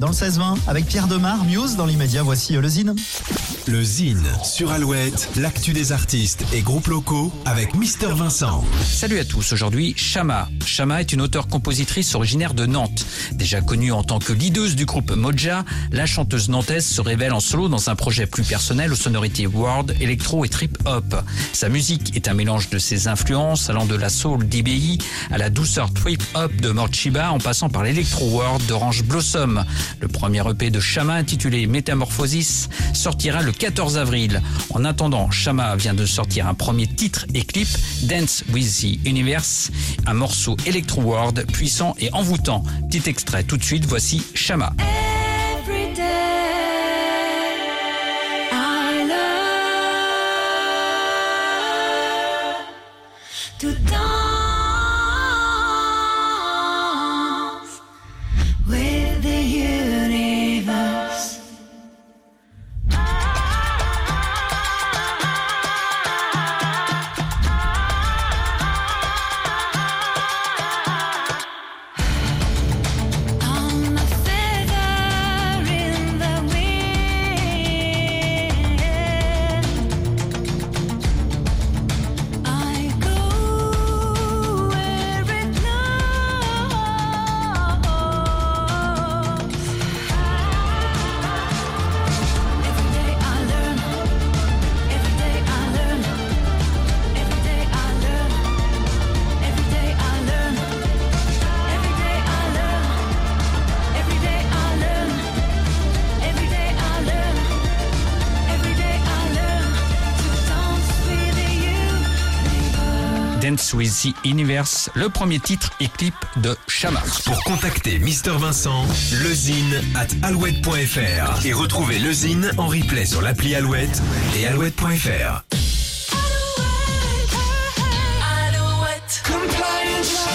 Dans le 16-20, avec Pierre Demar, Muse, dans l'immédiat, voici euh, le Zine. Sur Alouette, l'actu des artistes et groupes locaux avec Mister Vincent. Salut à tous, aujourd'hui Shama. Shama est une auteure-compositrice originaire de Nantes. Déjà connue en tant que leaduse du groupe Moja, la chanteuse nantaise se révèle en solo dans un projet plus personnel aux sonorités world, électro et trip-hop. Sa musique est un mélange de ses influences allant de la soul d'IBI à la douceur trip-hop de Morchiba en passant par l'électro world d'Orange Blossom. Le premier EP de Shama intitulé Métamorphosis sortira le 14 avril. En attendant, Shama vient de sortir un premier titre et clip, Dance with the Universe, un morceau Electro World puissant et envoûtant. Petit extrait tout de suite, voici Shama. Dance with the Universe, le premier titre et clip de Shama. Pour contacter Mister Vincent, lezine at alouette.fr et retrouver le Zine en replay sur l'appli Alouette et alouette.fr. Alouette. compliance.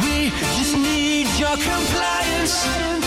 We just need your compliance.